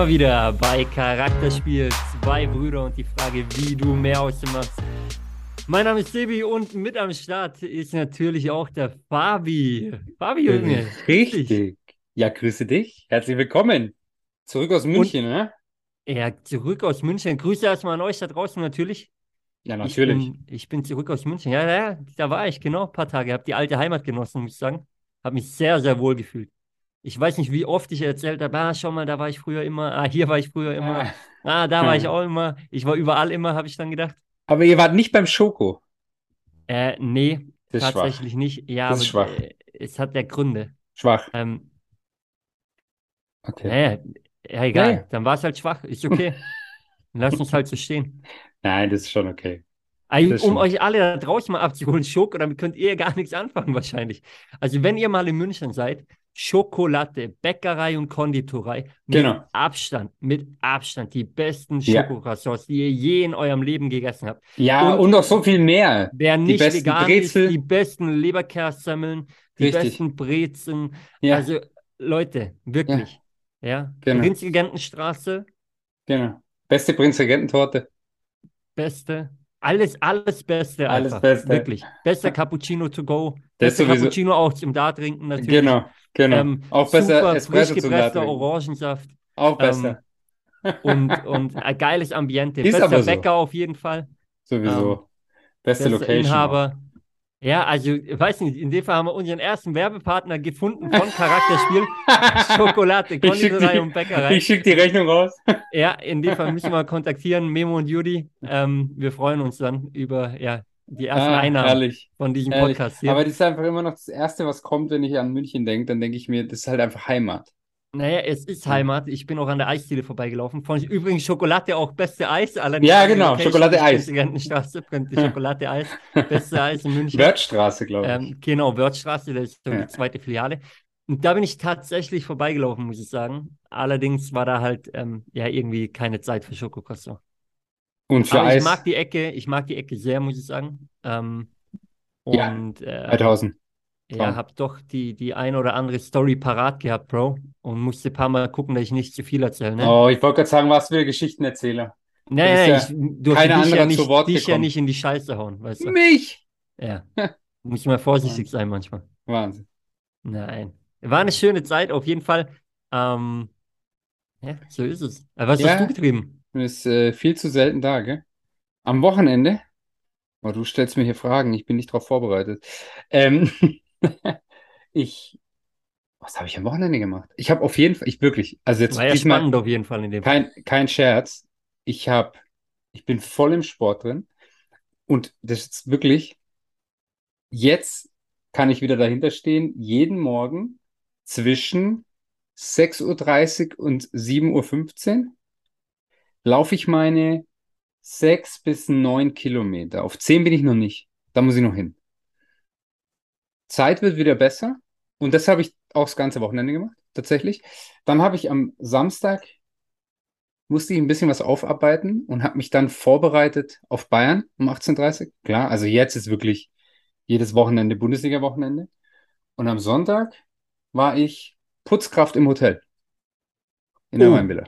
Wir wieder bei Charakterspiel. Zwei Brüder und die Frage, wie du mehr aus dem machst. Mein Name ist Sebi und mit am Start ist natürlich auch der Fabi. Fabi, Junge. Richtig. Ja, grüße dich. Herzlich willkommen. Zurück aus München, und, ne? Ja, zurück aus München. Grüße erstmal an euch da draußen natürlich. Ja, natürlich. Ich bin, ich bin zurück aus München. Ja, ja, da war ich genau ein paar Tage. Habe die alte Heimat genossen, muss ich sagen. Habe mich sehr, sehr wohl gefühlt. Ich weiß nicht, wie oft ich erzählt habe, ah, schau mal, da war ich früher immer, ah, hier war ich früher immer, ah, ah da war ich auch immer, ich war überall immer, habe ich dann gedacht. Aber ihr wart nicht beim Schoko? Äh, nee, tatsächlich schwach. nicht. Ja, das ist schwach. Äh, es hat ja Gründe. Schwach. Ähm, okay. Naja, ja, egal, Nee. dann war es halt schwach, ist okay. Lass uns halt so stehen. Nein, das ist schon okay. Also, Das um stimmt. euch alle da draußen mal abzuholen, Schoko, damit könnt ihr gar nichts anfangen wahrscheinlich. Also wenn ihr mal in München seid, Schokolade, Bäckerei und Konditorei mit Genau. Abstand, mit Abstand die besten Ja. Schokocroissants, die ihr je in eurem Leben gegessen habt. Ja, Und- und, noch so viel mehr. Wer Die nicht besten vegan Brezel. ist, die besten Leberkässemmeln, die Richtig. besten Brezen. Ja, Also Leute, wirklich. Ja, Genau. Prinzregentenstraße, genau. Beste Prinzregententorte. beste. Alles, alles Beste Alles einfach. Beste. Wirklich. Bester Cappuccino to go. Bester. Cappuccino auch zum da trinken natürlich. Genau, genau. Ähm, Auch besser super Espresso frisch gepresster. Orangensaft Auch besser. und, und ein geiles Ambiente. Ist Bester so. Bäcker auf jeden Fall. Sowieso. Beste Bester Location. auch. Inhaber. Ja, also, ich weiß nicht, in dem Fall haben wir unseren ersten Werbepartner gefunden von Charakterspiel. Schokolade, Konditorei die- und Bäckerei. Ich schicke die Rechnung raus. Ja, in dem Fall müssen wir kontaktieren, Memo und Judy. Ähm, wir freuen uns dann über ja, die ersten Ah, Einnahmen herrlich. von diesem Ehrlich. Podcast hier. Aber das ist einfach immer noch das Erste, was kommt, wenn ich an München denke. Dann denke ich mir, das ist halt einfach Heimat. Naja, es ist Heimat. Ich bin auch an der Eisdiele vorbeigelaufen. Von übrigens Schokolade auch beste Eis. Allerdings Ja, genau, Location Schokolade Eis. Prinz- Schokolade Eis. Beste Eis in München. Wörthstraße, glaube ich. Ähm, genau, Wörthstraße, das ist so Ja. die zweite Filiale. Und da bin ich tatsächlich vorbeigelaufen, muss ich sagen. Allerdings war da halt ähm, ja irgendwie keine Zeit für Schokokroissant. Und für Aber ich mag die Ecke, ich mag die Ecke sehr, muss ich sagen. Ähm, Ja, und äh, 2000. ja, Traum. habe doch die, die ein oder andere Story parat gehabt, Bro. Und musste ein paar Mal gucken, dass ich nicht zu viel erzähle. Ne? Oh, ich wollte gerade sagen, was für Geschichtenerzähler. nee, bist nee, ja ich durfte keiner dich ja nicht, dich ja nicht in die Scheiße hauen, weißt du? Mich! Ja. Muss man vorsichtig sein manchmal. Wahnsinn. Nein. War eine schöne Zeit, auf jeden Fall. Ähm, ja, so ist es. Aber was Ja. hast du getrieben? Du bist äh, viel zu selten da, gell? Am Wochenende? Oh, du stellst mir hier Fragen, ich bin nicht darauf vorbereitet. Ähm, ich, was habe ich am Wochenende gemacht? Ich habe auf jeden Fall, ich wirklich, also jetzt War ja diesmal spannend auf jeden Fall in dem kein, kein Scherz. Ich habe, ich bin voll im Sport drin und das ist wirklich, jetzt kann ich wieder dahinter stehen, jeden Morgen zwischen 6.30 Uhr und 7.15 Uhr laufe ich meine sechs bis neun Kilometer. Auf zehn bin ich noch nicht. Da muss ich noch hin. Zeit wird wieder besser. Und das habe ich auch das ganze Wochenende gemacht, tatsächlich. Dann habe ich am Samstag, musste ich ein bisschen was aufarbeiten und habe mich dann vorbereitet auf Bayern um 18.30 Uhr. Klar, also jetzt ist wirklich jedes Wochenende Bundesliga-Wochenende. Und am Sonntag war ich Putzkraft im Hotel. In der Oh. Weinvilla.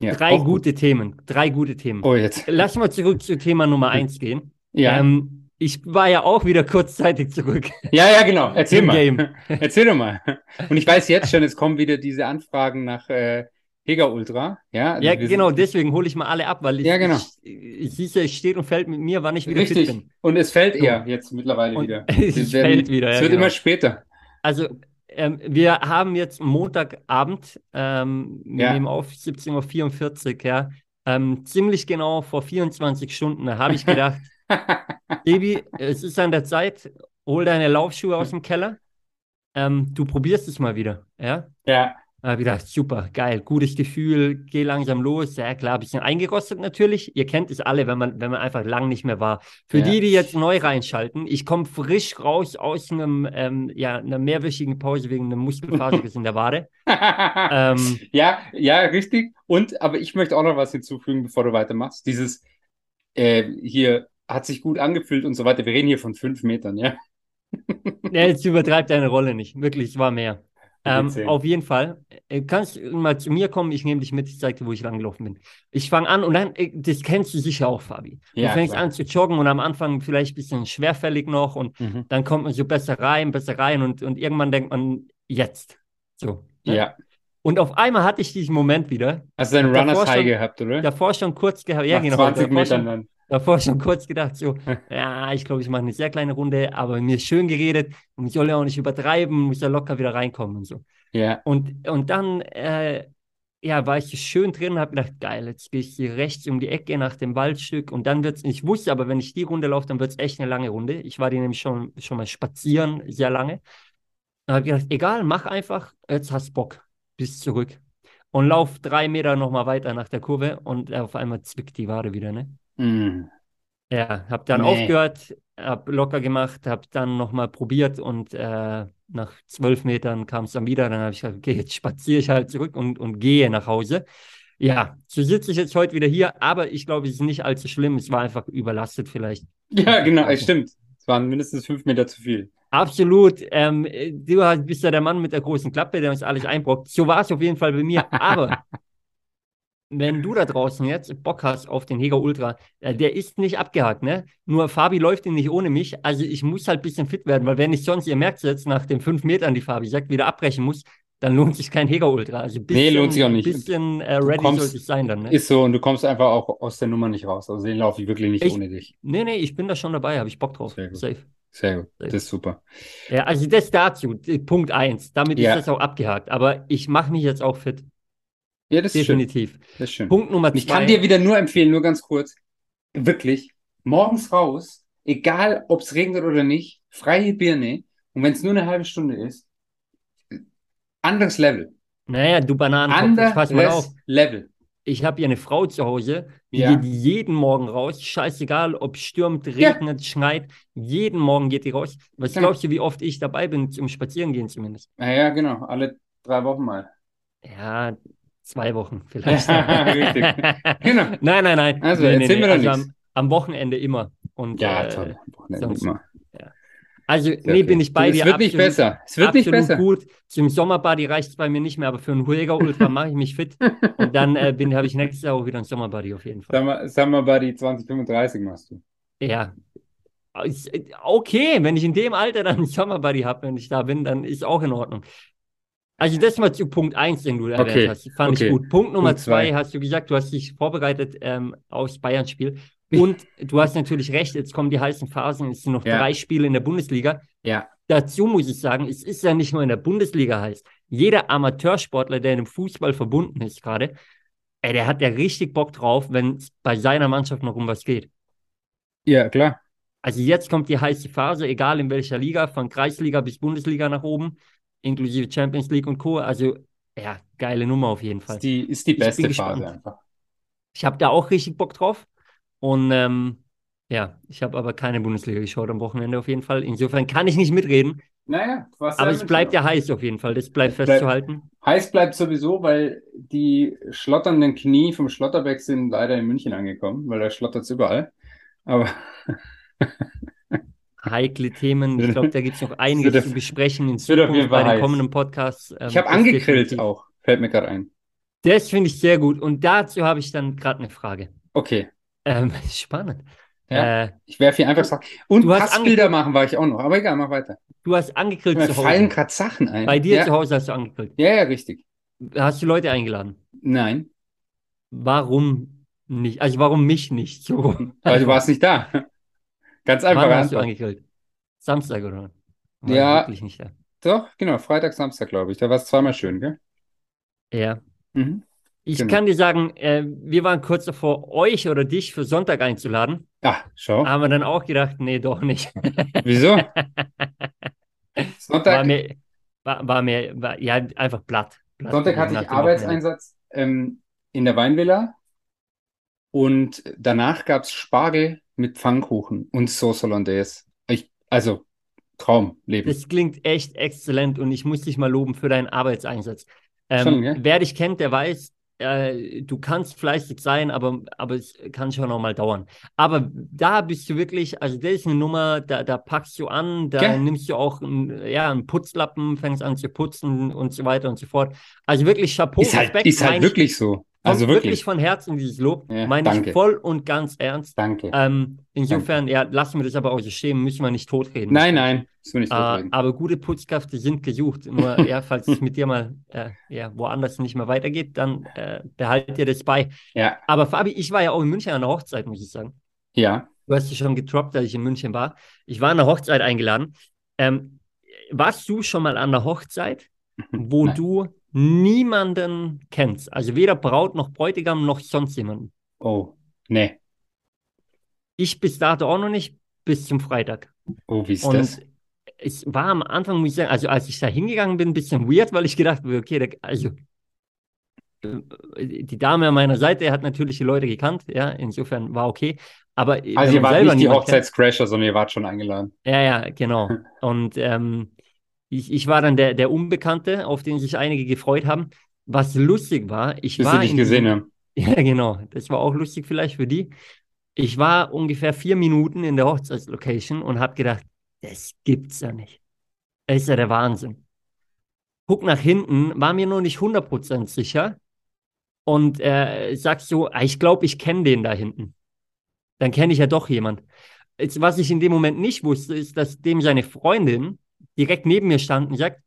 Ja, Drei gut. gute Themen. Drei gute Themen. Oh, jetzt. Lass mal zurück zu Thema Nummer eins gehen. Ja. Ähm, ich war ja auch wieder kurzzeitig zurück Ja, ja, genau. Erzähl im mal. Game. Erzähl doch mal. Und ich weiß jetzt schon, es kommen wieder diese Anfragen nach äh, Hega Ultra. Ja, also Ja, genau, deswegen hole ich mal alle ab, weil ich, Ja, genau. ich, ich, es steht und fällt mit mir, wann ich wieder fit richtig. bin. Und es fällt So. eher jetzt mittlerweile Und wieder. es fällt wieder, Es ja, wird genau. immer später. Also, ähm, wir haben jetzt Montagabend, ähm, wir Ja. nehmen auf 17.44 Uhr, ja. Ähm, ziemlich genau vor 24 Stunden, da habe ich gedacht, Baby, es ist an der Zeit, hol deine Laufschuhe aus dem Keller. Ähm, du probierst es mal wieder, ja. Ja, Ich gedacht, super, geil, gutes Gefühl, geh langsam los. Ja, klar, ein bisschen eingerostet natürlich. Ihr kennt es alle, wenn man, wenn man einfach lang nicht mehr war. Für Ja. die, die jetzt neu reinschalten, ich komme frisch raus aus einem, ähm, ja, einer mehrwöchigen Pause wegen einem Muskelfaserriss in der Wade. Ähm, ja, ja, richtig. Und, aber ich möchte auch noch was hinzufügen, bevor du weitermachst. Dieses äh, hier hat sich gut angefühlt und so weiter. Wir reden hier von fünf Metern, ja. ja, jetzt übertreibt deine Rolle nicht. Wirklich, es war mehr. Ähm, auf jeden Fall. Äh, kannst du mal zu mir kommen, ich nehme dich mit, ich zeige dir, wo ich langgelaufen bin. Ich fange an und dann, äh, das kennst du sicher auch, Fabi. Du Ja, fängst klar. an zu joggen und am Anfang vielleicht ein bisschen schwerfällig noch und Mhm. dann kommt man so besser rein, besser rein und, und irgendwann denkt man, jetzt. So. ne? Ja. Und auf einmal hatte ich diesen Moment wieder. Hast du einen Davor Runners High schon- gehabt, oder? Davor schon kurz gehabt, ja Nach genau, 20 davor Metern dann. Davor schon kurz gedacht, so, ja, ich glaube, ich mache eine sehr kleine Runde, aber mir ist schön geredet und ich soll ja auch nicht übertreiben, muss ja locker wieder reinkommen und so. Ja. Und, und dann, äh, ja, war ich schön drin, habe gedacht, geil, jetzt gehe ich hier rechts um die Ecke nach dem Waldstück und dann wird's, ich wusste aber, wenn ich die Runde laufe, dann wird es echt eine lange Runde. Ich war die nämlich schon, schon mal spazieren, sehr lange. Dann habe ich gedacht, egal, mach einfach, jetzt hast Bock, bis zurück. Und lauf drei Meter nochmal weiter nach der Kurve und auf einmal zwickt die Wade wieder, ne? Mhm. Ja, habe dann Nee. aufgehört, habe locker gemacht, habe dann nochmal probiert und äh, nach zwölf Metern kam es dann wieder. Dann habe ich gesagt, okay, jetzt spaziere ich halt zurück und, und gehe nach Hause. Ja, so sitze ich jetzt heute wieder hier, aber ich glaube, es ist nicht allzu schlimm. Es war einfach überlastet vielleicht. Ja, genau, es stimmt. Es waren mindestens fünf Meter zu viel. Absolut. Ähm, du bist ja der Mann mit der großen Klappe, der uns alles einbrockt. So war es auf jeden Fall bei mir. Aber wenn du da draußen jetzt Bock hast auf den Heger Ultra, äh, der ist nicht abgehakt, ne? Nur Fabi läuft ihn nicht ohne mich. Also ich muss halt ein bisschen fit werden, weil wenn ich sonst, ihr merkt jetzt, nach den fünf Metern, die Fabi sagt, wieder abbrechen muss, dann lohnt sich kein Heger Ultra. Also ein Nee, lohnt sich auch nicht. bisschen äh, ready kommst- sollte ich sein dann, ne? Ist so, und du kommst einfach auch aus der Nummer nicht raus. Also den laufe ich wirklich nicht Ich- ohne dich. Nee, nee, ich bin da schon dabei, habe ich Bock drauf. Sehr gut. Safe. Sehr gut. Safe. Das ist super. Ja, also das dazu, Punkt eins. Damit Ja. ist das auch abgehakt. Aber ich mache mich jetzt auch fit. Ja, das ist schön. Definitiv. Das ist schön. Punkt Nummer Und ich zwei. kann dir wieder nur empfehlen, nur ganz kurz, wirklich, morgens raus, egal ob es regnet oder nicht, freie Birne. Und wenn es nur eine halbe Stunde ist, anderes Level. Naja, du Bananenkopf, jetzt pass mal auf. Anderes Level. Ich habe hier eine Frau zu Hause, die Ja. geht jeden Morgen raus. Scheißegal, ob stürmt, Ja. regnet, schneit. Jeden Morgen geht die raus. Was Ja. glaubst du, wie oft ich dabei bin zum Spazierengehen zumindest? Naja, genau, alle drei Wochen mal. Ja, zwei Wochen vielleicht. Genau. Nein, nein, nein. Also, Nee, nee, erzähl nee. mir doch Also nichts. am, am Wochenende immer. Und, Ja, äh, toll. Wochenende sonst- immer. Also, Sehr nee, okay. bin ich bei Es dir. wird nicht absolut. besser. Es wird nicht besser. gut. Zum Sommerbody reicht es bei mir nicht mehr, aber für einen Hueger Ultra mache ich mich fit. Und dann äh, habe ich nächstes Jahr auch wieder einen Sommerbody auf jeden Fall. Summer, Summer Buddy 2035 machst du. Ja. Ist- Okay, wenn ich in dem Alter dann einen Sommerbody habe, wenn ich da bin, dann ist auch in Ordnung. Also das mal zu Punkt 1, den du erwähnt Okay, hast. Fand okay. ich gut. Punkt Nummer Punkt zwei. 2 hast du gesagt, du hast dich vorbereitet ähm, aufs Bayern-Spiel. Und du hast natürlich recht, jetzt kommen die heißen Phasen, es sind noch Ja. drei Spiele in der Bundesliga. Ja. Dazu muss ich sagen, es ist ja nicht nur in der Bundesliga heiß. Jeder Amateursportler, der in dem Fußball verbunden ist gerade, ey, der hat ja richtig Bock drauf, wenn es bei seiner Mannschaft noch um was geht. Ja, klar. Also jetzt kommt die heiße Phase, egal in welcher Liga, von Kreisliga bis Bundesliga nach oben, inklusive Champions League und Co. Also ja, geile Nummer auf jeden Fall. Ist die, ist die beste gespannt. Phase einfach. Ich habe da auch richtig Bock drauf. Und ähm, ja, ich habe aber keine Bundesliga geschaut am Wochenende auf jeden Fall. Insofern kann ich nicht mitreden, Naja, was aber es bleibt ja heiß auf jeden Fall. Das bleibt Es bleibt- festzuhalten. Heiß bleibt sowieso, weil die schlotternden Knie vom Schlotterbeck sind leider in München angekommen, weil da schlottert es überall. Aber Heikle Themen. Ich glaube, da gibt es noch einiges zu besprechen in Zukunft bei den kommenden Podcasts. Ähm, ich habe angegrillt auch, fällt mir gerade ein. Das finde ich sehr gut. Und dazu habe ich dann gerade eine Frage. Okay. Ähm, spannend. Ja. Äh, Ich werfe hier einfach Sachen. Und Du hast Passbilder machen war ich auch noch. Aber egal, mach weiter. du hast angegrillt Mir zu fallen Hause. gerade Sachen ein. Bei dir ja. zu Hause hast du angegrillt. Ja, ja, richtig. Hast du Leute eingeladen? Nein, Warum nicht? Also warum mich nicht? So weil du warst nicht da. Ganz einfach. Wann hast du angegrillt? Samstag oder? War Ja. Wirklich nicht da. Doch, genau, Freitag, Samstag, glaube ich. Da war es zweimal schön, gell? Ja. Mhm. Ich Genau. kann dir sagen, äh, wir waren kurz davor, euch oder dich für Sonntag einzuladen. Ah, schau. Haben wir dann auch gedacht, nee, doch nicht. Wieso? War Sonntag, mir, war, war mir, war, ja, einfach platt. platt Sonntag hatte ich. Arbeitseinsatz ähm, in der Weinvilla und danach gab es Spargel mit Pfannkuchen und Sauce Hollandaise. Ich, also Traumleben. Das klingt echt exzellent und ich muss dich mal loben für deinen Arbeitseinsatz. Ähm, Schon, gell? wer dich kennt, der weiß, äh, du kannst fleißig sein, aber, aber es kann schon noch mal dauern. Aber da bist du wirklich, also das ist eine Nummer, da, da packst du an, da Ja. nimmst du auch ein, ja, einen Putzlappen, fängst an zu putzen und so weiter und so fort. Also wirklich Chapeau, Ist halt, Respekt, ist halt wirklich so. Also wirklich wirklich. von Herzen dieses Lob, Ja, meine ich danke. voll und ganz ernst. Danke. Ähm, insofern, ja, lassen wir das aber außer stehen, müssen wir nicht totreden. Nein, nein, das will ich nicht Äh, totreden. aber gute Putzkräfte sind gesucht. Nur, ja, falls es mit dir mal äh, ja, woanders nicht mehr weitergeht, dann äh, behalt dir das bei. Ja, Aber Fabi, ich war ja auch in München an der Hochzeit, muss ich sagen. ja. Du hast ja schon getroppt, dass ich in München war. Ich war an der Hochzeit eingeladen. Ähm, warst du schon mal an der Hochzeit, wo Nein. du niemanden kennst? Also weder Braut noch Bräutigam noch sonst jemanden. Oh, nee. Ich bis dato auch noch nicht, bis zum Freitag. Oh, wie ist Und das? es war am Anfang, muss ich sagen, also als ich da hingegangen bin, ein bisschen weird, weil ich gedacht habe, okay, da, also äh, die Dame an meiner Seite hat natürlich die Leute gekannt, ja, insofern war okay. Aber Also wenn ihr wart nicht die Hochzeitscrasher, sondern ihr wart schon eingeladen. Ja, ja, genau. Und ähm, ich, ich war dann der, der Unbekannte, auf den sich einige gefreut haben. Was lustig war, ich Bis war sie dich gesehen haben. Ja, genau. Das war auch lustig vielleicht für die. Ich war ungefähr vier Minuten in der Hochzeitslocation und habe gedacht, das gibt's ja nicht. Das ist ja der Wahnsinn. Guck nach hinten, war mir noch nicht 100% sicher und äh, sag so, ah, ich glaube, ich kenne den da hinten. Dann kenne ich ja doch jemand. Jetzt, was ich in dem Moment nicht wusste, ist, dass dem seine Freundin direkt neben mir stand und sagt,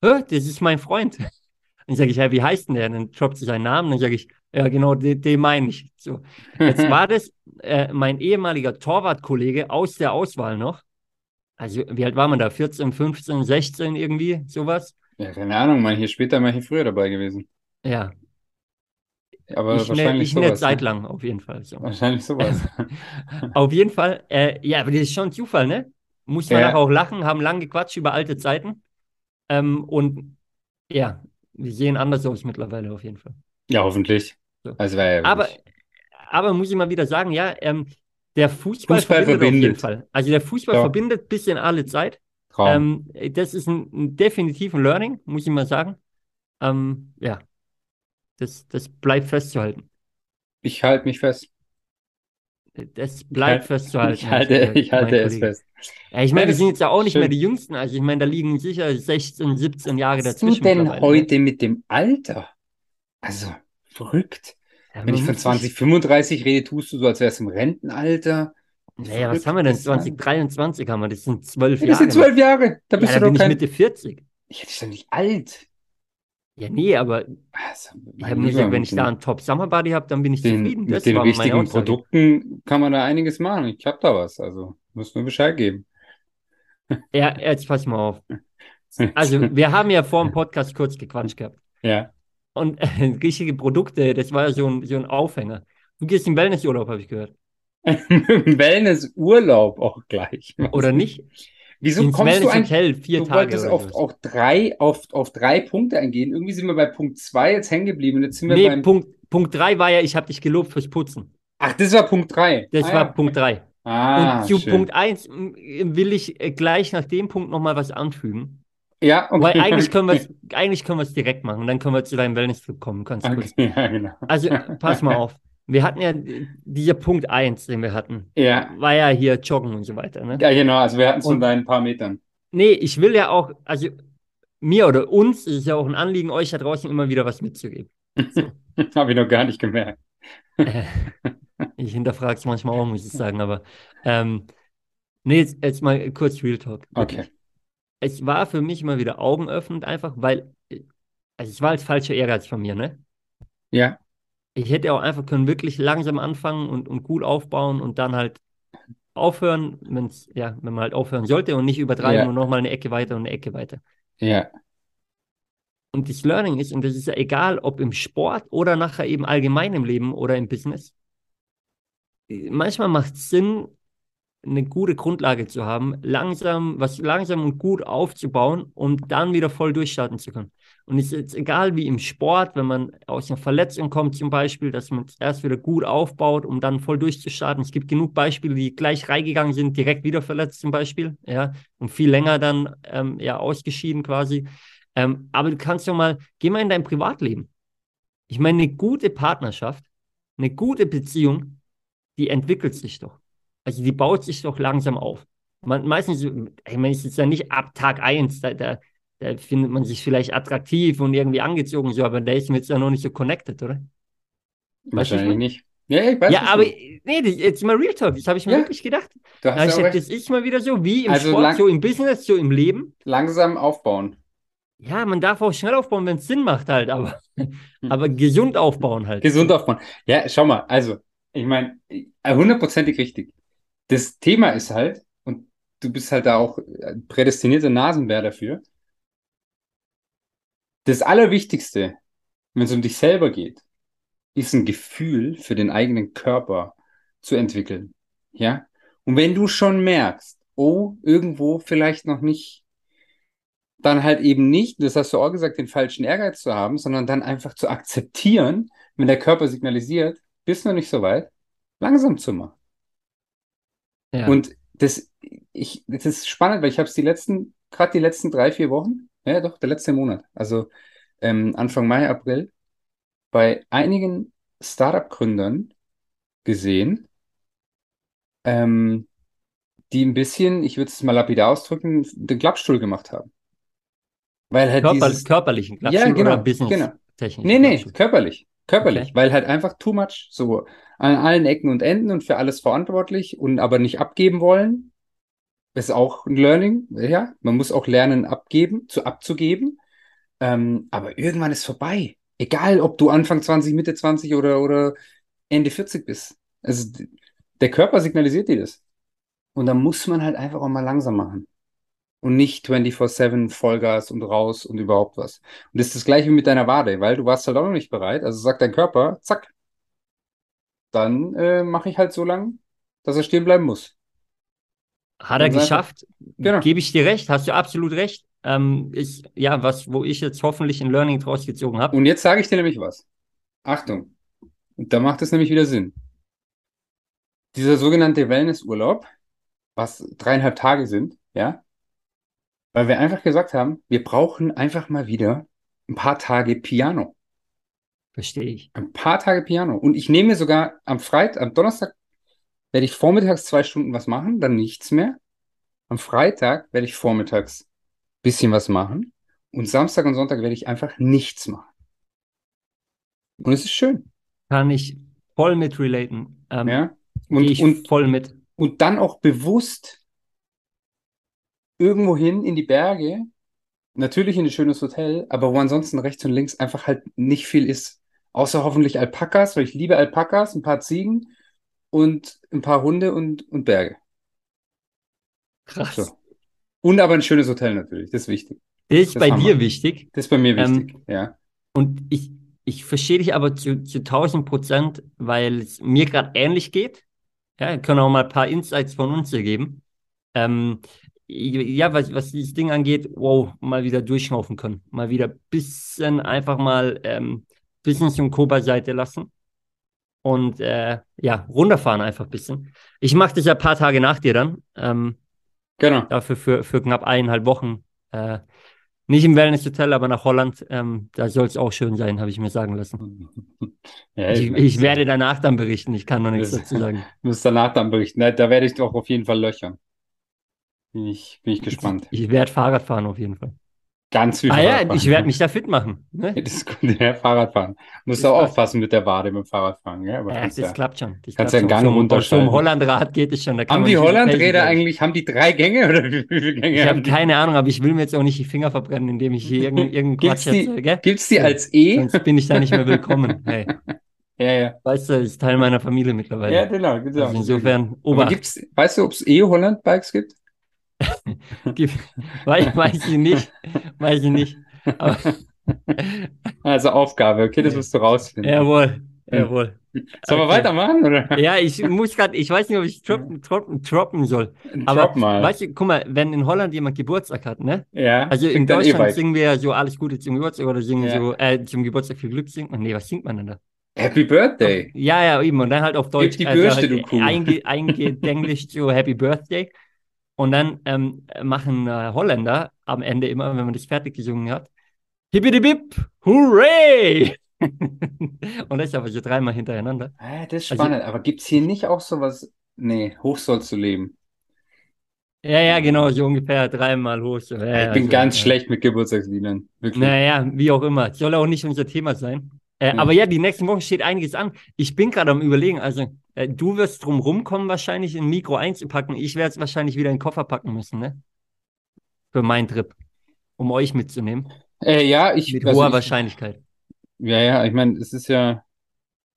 das ist mein Freund. Dann sage ich, ja, wie heißt denn der? Dann droppt sie seinen Namen. Dann sage ich, ja, genau, den, den meine ich. So. Jetzt war das äh, mein ehemaliger Torwartkollege aus der Auswahl noch. Also, wie alt war man da? 14, 15, 16 irgendwie, sowas? Ja, keine Ahnung, mal hier später, mal hier früher dabei gewesen. Ja, Aber ich wahrscheinlich ich eine. Zeit ne? lang, auf jeden Fall. So. Wahrscheinlich sowas. Auf jeden Fall, äh, ja, aber das ist schon Zufall, ne? Muss man Ja. auch lachen, haben lang gequatscht über alte Zeiten. Ähm, und ja, wir sehen anders aus mittlerweile auf jeden Fall. Ja, hoffentlich. So. Also ja Aber, aber muss ich mal wieder sagen, ja, ähm, der Fußball, Fußball verbindet auf jeden verbindet. Fall. Also der Fußball Ja. verbindet bis in alle Zeit. Ähm, das ist ein, ein definitiv ein Learning, muss ich mal sagen. Ähm, ja, das, das bleibt festzuhalten. Ich halte mich fest. Das bleibt Ich festzuhalten. Ich halte, ich halte es Kollege. fest. Ja, ich meine, Ja, wir das sind jetzt ja auch nicht schön. mehr die Jüngsten. Also ich meine, da liegen sicher 16, 17 Jahre Was dazwischen du denn ne? heute mit dem Alter? Also, verrückt. Ja, Wenn ich von muss sich- 2035 rede, tust du so, als wärst du im Rentenalter. Naja, was haben wir denn? das war- 2023 haben wir, das sind zwölf Ja, das Jahre. sind zwölf Jahre. Da Ja, bist da du bin doch ich kein. Mitte 40. Ich hätte dich doch nicht alt. Ja, nee, aber Also, ich habe nur gesagt, wenn mit ich da den- einen Top Summer Body habe, dann bin ich den, zufrieden. mit Das den meine richtigen Aussage. Produkten kann man da einiges machen. Ich habe da was. Also, musst nur Bescheid geben. Ja, jetzt pass mal auf. Also, wir haben ja vor dem Podcast kurz gequatscht gehabt. Ja. Und äh, richtige Produkte, das war ja so ein, so ein Aufhänger. Du gehst in Wellnessurlaub, habe ich gehört. Wellnessurlaub auch gleich. Oder nicht? Wieso kommst du eigentlich? Wellness-Hotel, vier Du Tage wolltest auf, auf drei, auf, auf drei Punkte eingehen. Irgendwie sind wir bei Punkt zwei jetzt hängen geblieben. Jetzt sind wir Nee, beim. Punkt, Punkt 3 war ja, ich habe dich gelobt fürs Putzen. Ach, das war Punkt drei. Das Ah, war ja. Punkt 3. Ah, Und zu schön. Punkt 1 will ich äh, gleich nach dem Punkt nochmal was anfügen. Ja, okay. Weil eigentlich können wir es eigentlich können wir es direkt machen. Dann können wir zu deinem Wellness-Trip kommen, kurz. Okay, ja, genau. Also, pass mal auf. Wir hatten ja dieser Punkt 1, den wir hatten, Ja. war ja hier Joggen und so weiter. Ne? Ja, genau. Also wir hatten es von deinen paar Metern. Nee, ich will ja auch, also mir oder uns ist es ja auch ein Anliegen, euch da draußen immer wieder was mitzugeben. Habe ich noch gar nicht gemerkt. Äh, ich hinterfrage es manchmal auch, muss ich sagen, aber ähm, nee, jetzt, jetzt mal kurz Real Talk. Okay. Es war für mich immer wieder augenöffnend einfach, weil, äh, also es war als falscher Ehrgeiz von mir, ne? Ja. Ich hätte auch einfach können wirklich langsam anfangen und, und gut aufbauen und dann halt aufhören, wenn's, ja, wenn man halt aufhören sollte und nicht übertreiben Ja. und nochmal eine Ecke weiter und eine Ecke weiter. Ja. Und das Learning ist, und das ist ja egal, ob im Sport oder nachher eben allgemein im Leben oder im Business, manchmal macht es Sinn, eine gute Grundlage zu haben, langsam, was langsam und gut aufzubauen, um dann wieder voll durchstarten zu können. Und es ist jetzt egal wie im Sport, wenn man aus einer Verletzung kommt zum Beispiel, dass man es erst wieder gut aufbaut, um dann voll durchzustarten. Es gibt genug Beispiele, die gleich reingegangen sind, direkt wieder verletzt zum Beispiel, ja, und viel länger dann ähm, ja ausgeschieden quasi. Ähm, aber du kannst doch mal, geh mal in dein Privatleben. Ich meine, eine gute Partnerschaft, eine gute Beziehung, die entwickelt sich doch. Also die baut sich doch langsam auf. Man, meistens, ich meine, es ist ja nicht ab Tag 1, da, da, da findet man sich vielleicht attraktiv und irgendwie angezogen, so, aber da ist man jetzt ja noch nicht so connected, oder? Wahrscheinlich nicht. Ja, ich weiß Ja, aber du- nee, das, jetzt mal Real Talk, das habe ich mir Ja, wirklich gedacht. du Da hast ich ja recht. das ist mal wieder so, wie im Also Sport, lang- so im Business, so im Leben. langsam aufbauen. Ja, man darf auch schnell aufbauen, wenn es Sinn macht halt, aber, aber gesund aufbauen halt. Gesund aufbauen. Ja, schau mal, also, ich meine, hundertprozentig richtig. Das Thema ist halt, und du bist halt da auch ein prädestinierter Nasenbär dafür, das Allerwichtigste, wenn es um dich selber geht, ist ein Gefühl für den eigenen Körper zu entwickeln. Ja? Und wenn du schon merkst, oh, irgendwo vielleicht noch nicht, dann halt eben nicht, das hast du auch gesagt, den falschen Ehrgeiz zu haben, sondern dann einfach zu akzeptieren, wenn der Körper signalisiert, bist noch nicht so weit, langsam zu machen. Ja. Und das, ich, das ist spannend, weil ich habe es die letzten, gerade die letzten drei, vier Wochen, ja doch, der letzte Monat, also ähm, Anfang Mai, April, bei einigen Startup-Gründern gesehen, ähm, die ein bisschen, ich würde es mal lapidar ausdrücken, den Klappstuhl gemacht haben. Weil halt Körper, dieses, körperlichen Klappstuhl ja, genau, oder business-technischen nee, nee, Klappstuhl? körperlich. Körperlich, Okay. weil halt einfach too much, so an allen Ecken und Enden und für alles verantwortlich und aber nicht abgeben wollen. Ist auch ein Learning, ja. Man muss auch lernen, abgeben, zu abzugeben. Ähm, aber irgendwann ist vorbei. Egal, ob du Anfang 20, Mitte 20 oder, oder Ende 40 bist. Also der Körper signalisiert dir das. Und da muss man halt einfach auch mal langsam machen. Und nicht 24-7 Vollgas und raus und überhaupt was. Und das ist das gleiche wie mit deiner Wade, weil du warst halt auch noch nicht bereit. Also sagt dein Körper, zack, dann äh, mache ich halt so lang, dass er stehen bleiben muss. Hat er geschafft, Genau. gebe ich dir recht, hast du absolut recht. Ähm, ich, ja, was, wo ich jetzt hoffentlich ein Learning draus gezogen habe. Und jetzt sage ich dir nämlich was. Achtung. Und da macht es nämlich wieder Sinn. Dieser sogenannte Wellnessurlaub, was dreieinhalb Tage sind, ja, weil wir einfach gesagt haben, wir brauchen einfach mal wieder ein paar Tage Piano. Verstehe ich. Ein paar Tage Piano. Und ich nehme sogar am Freitag, am Donnerstag werde ich vormittags zwei Stunden was machen, dann nichts mehr. Am Freitag werde ich vormittags bisschen was machen. Und Samstag und Sonntag werde ich einfach nichts machen. Und es ist schön. Kann ich voll mit relaten. Ähm, Ja. Und, ich und, voll mit. und dann auch bewusst irgendwo hin in die Berge, natürlich in ein schönes Hotel, aber wo ansonsten rechts und links einfach halt nicht viel ist. Außer hoffentlich Alpakas, weil ich liebe Alpakas, ein paar Ziegen und ein paar Hunde und, und Berge. Krass. So. Und aber ein schönes Hotel natürlich, das ist wichtig. Das ist Das bei haben dir wichtig. Das ist bei mir Ähm, wichtig, ja. Und ich, ich verstehe dich aber zu, zu 1000 Prozent, weil es mir gerade ähnlich geht. Ja, wir können auch mal ein paar Insights von uns hier geben. Ähm, ja, was, was dieses Ding angeht, wow, mal wieder durchschnaufen können. Mal wieder ein bisschen einfach mal ähm, Business und Co. beiseite lassen. Und äh, ja, runterfahren einfach ein bisschen. Ich mache das ja ein paar Tage nach dir dann. Ähm, Genau. dafür für, für knapp eineinhalb Wochen. Äh, nicht im Wellness-Hotel, aber nach Holland. Ähm, da soll es auch schön sein, habe ich mir sagen lassen. Ja, Ich, meine, ich werde danach dann berichten. Ich kann noch nichts dazu sagen. Du musst danach dann berichten. Da, da werde ich doch auf jeden Fall löchern. Bin ich, bin ich gespannt. Ich werde Fahrrad fahren auf jeden Fall. Ganz viel Ah ja, ich werde mich da fit machen. Ja, Ne? Das ist gut, ja, Fahrradfahren. Musst Das auch passt. aufpassen mit der Wade beim Fahrradfahren, gell? Aber Ja, das ja. klappt schon. Das kannst ja einen. Gang Auf so Hollandrad geht es schon. Haben die Hollandräder ich. eigentlich, haben die drei Gänge oder wie viele Gänge Ich habe keine Ahnung, aber ich will mir jetzt auch nicht die Finger verbrennen, indem ich hier irgendeinen Gibt's Quatsch erzähle, gell? gibt's die Ja. als E? Sonst bin ich da nicht mehr willkommen. Hey, Ja, ja. weißt du, das ist Teil meiner Familie Ja, mittlerweile. genau, genau. Also insofern, Obacht. gibt's, weißt du, ob es E-Holland-Bikes gibt? Weiß, ich nicht, weiß ich nicht. Aber, Also Aufgabe, okay, das musst du rausfinden. jawohl, jawohl. Sollen wir okay. weitermachen, oder? Ja, ich muss gerade, ich weiß nicht, ob ich droppen, droppen, droppen soll. Aber Drop mal. weißt du, guck mal, wenn in Holland jemand Geburtstag hat, ne? Ja, Also in dann Deutschland E-Bike. singen wir ja so alles Gute zum Geburtstag oder singen Ja. so, äh, zum Geburtstag viel Glück singt man. Nee, was singt man denn da? Happy Birthday. Ja, ja, eben. Und dann halt auf Deutsch. die also Bürste, halt du Kuh. Einge, eingedenglischt so Happy Birthday. Und dann ähm, machen äh, Holländer am Ende immer, wenn man das fertig gesungen hat, Hippity Bip, Hooray! Und das aber so dreimal hintereinander. Das ist Also- spannend. Aber gibt es hier nicht auch sowas? Nee, hoch sollst du leben. Ja, ja, genau, so ungefähr dreimal hoch. Ja, ich bin so, ganz ja. schlecht mit Geburtstagsliedern. Wirklich. Naja, wie auch immer. Soll auch nicht unser Thema sein. Äh, Hm. Aber ja, die nächsten Wochen steht einiges an. Ich bin gerade am Überlegen, also äh, du wirst drum rumkommen, wahrscheinlich in Mikro einzupacken. Ich werde es wahrscheinlich wieder in den Koffer packen müssen, ne? Für meinen Trip. Um euch mitzunehmen. Äh, ja, ich, Mit also hoher ich, Wahrscheinlichkeit. ja, ja, ich meine, es ist ja,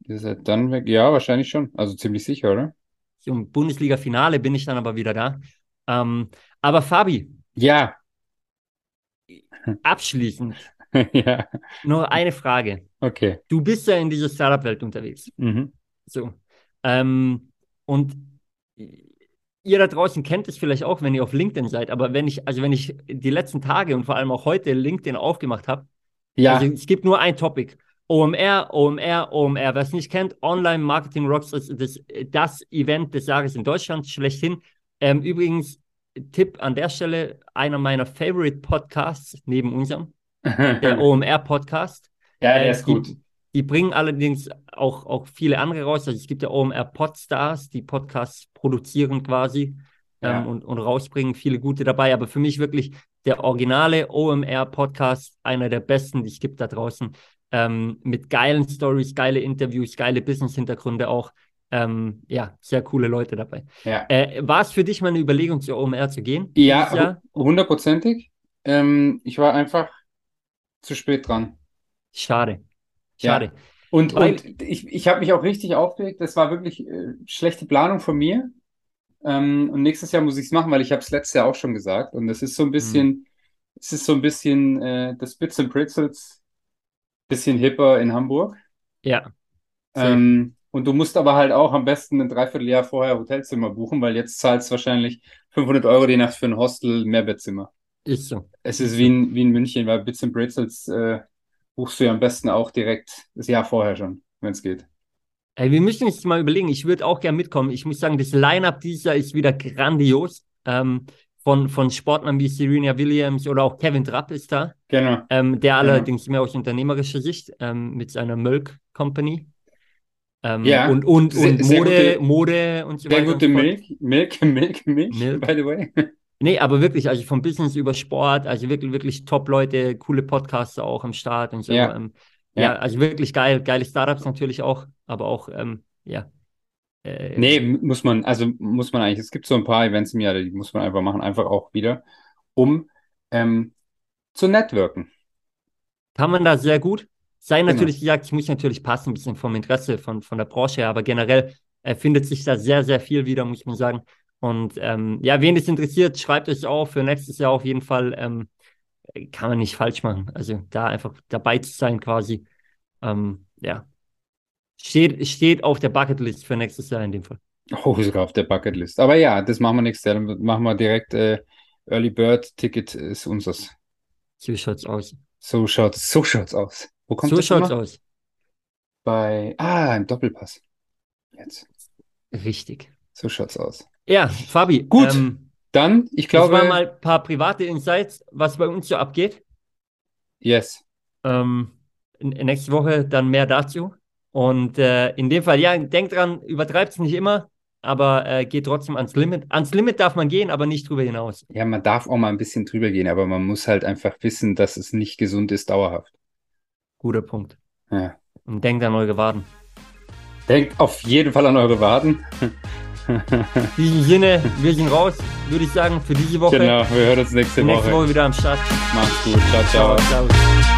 ist ja dann weg. Ja, wahrscheinlich schon. Also ziemlich sicher, oder? Zum Bundesliga-Finale bin ich dann aber wieder da. Ähm, aber Fabi, Ja, abschließend ja, noch eine Frage. Okay. Du bist ja in dieser Startup-Welt unterwegs. Mhm. So. Ähm, und ihr da draußen kennt es vielleicht auch, wenn ihr auf LinkedIn seid, aber wenn ich, also wenn ich die letzten Tage und vor allem auch heute LinkedIn aufgemacht habe, Ja, also es gibt nur ein Topic. OMR, OMR, OMR. Wer es nicht kennt, Online Marketing Rocks ist das, das Event des Jahres in Deutschland schlechthin. Ähm, übrigens, Tipp an der Stelle, einer meiner Favorite Podcasts neben unserem, der OMR-Podcast. Ja, der Äh, ist gut. Die, die bringen allerdings auch, auch viele andere raus. Also es gibt ja OMR Podstars, die Podcasts produzieren quasi Ja. ähm, und, und rausbringen, viele gute dabei. Aber für mich wirklich der originale OMR Podcast, einer der besten, die es gibt da draußen. Ähm, mit geilen Stories, geile Interviews, geile Business-Hintergründe auch. Ähm, ja, sehr coole Leute dabei. Ja, Äh, war es für dich mal eine Überlegung, zur OMR zu gehen? ja, hundertprozentig. Ähm, ich war einfach zu spät dran. Schade. Ja. Schade. Und, Weil- und ich, ich habe mich auch richtig aufgeregt. Das war wirklich äh, schlechte Planung von mir. Ähm, und nächstes Jahr muss ich es machen, weil ich habe es letztes Jahr auch schon gesagt. Und es ist so ein bisschen, es ist so ein bisschen äh, das Bits and Pretzels, bisschen hipper in Hamburg. Ja. Ähm, und du musst aber halt auch am besten ein Dreivierteljahr vorher Hotelzimmer buchen, weil jetzt zahlst du wahrscheinlich 500 Euro die Nacht für ein Hostel, Mehrbettzimmer. Ist so. Es ist wie in, wie in München, weil Bits and Pretzels äh, buchst du ja am besten auch direkt das Jahr vorher schon, wenn es geht. Ey, wir müssen uns mal überlegen. Ich würde auch gerne mitkommen. Ich muss sagen, das Line-Up dieses Jahr ist wieder grandios. Ähm, von, von Sportlern wie Serena Williams oder auch Kevin Trapp ist da. Genau. Ähm, der Genau. allerdings mehr aus unternehmerischer Sicht ähm, mit seiner Milk Company. Ähm, Ja, und, und, sehr- und sehr Mode, gute- Mode und so Sehr weiter. gute so fort. Milch, Milk, Milk, Milch, Milk. by the way. Nee, aber wirklich, also vom Business über Sport, also wirklich, wirklich Top-Leute, coole Podcaster auch am Start und so. Ja. Ähm, Ja. ja, also wirklich geil, geile Startups natürlich auch, aber auch, ähm, ja. Äh, Nee, muss man, also muss man eigentlich, es gibt so ein paar Events im Jahr, die muss man einfach machen, einfach auch wieder, um ähm, zu networken. Kann man da sehr gut. Sei Genau. natürlich gesagt, es muss natürlich passen, ein bisschen vom Interesse von, von der Branche her, aber generell äh, findet sich da sehr, sehr viel wieder, muss man sagen. Und ähm, ja, wen es interessiert, schreibt euch auf für nächstes Jahr auf jeden Fall. Ähm, kann man nicht falsch machen. Also da einfach dabei zu sein quasi. Ähm, ja. Steht, steht auf der Bucketlist für nächstes Jahr in dem Fall. Oh, sogar auf der Bucketlist. Aber ja, das machen wir nächstes Jahr. Dann machen wir direkt äh, Early Bird Ticket ist unseres. So schaut's aus. So schaut's, so schaut's aus. Wo kommt So das schaut's immer? aus. Bei, ah, im Doppelpass. Jetzt. Richtig. So schaut's aus. Ja, Fabi. Gut. Ähm, Dann, ich das glaube, waren mal ein paar private Insights, was bei uns so abgeht. yes. Ähm, nächste Woche dann mehr dazu. Und äh, in dem Fall, ja, denkt dran, übertreibt es nicht immer, aber äh, geht trotzdem ans Limit. Ans Limit darf man gehen, aber nicht drüber hinaus. Ja, man darf auch mal ein bisschen drüber gehen, aber man muss halt einfach wissen, dass es nicht gesund ist, dauerhaft. Guter Punkt. Ja. Und denkt an eure Waden. Denkt auf jeden Fall an eure Waden. In diesem Sinne, wir sind raus, würde ich sagen, für diese Woche. Genau, wir hören uns nächste Nächste Woche. Woche wieder am Start. Macht's gut. Ciao, ciao. Ciao. Servus.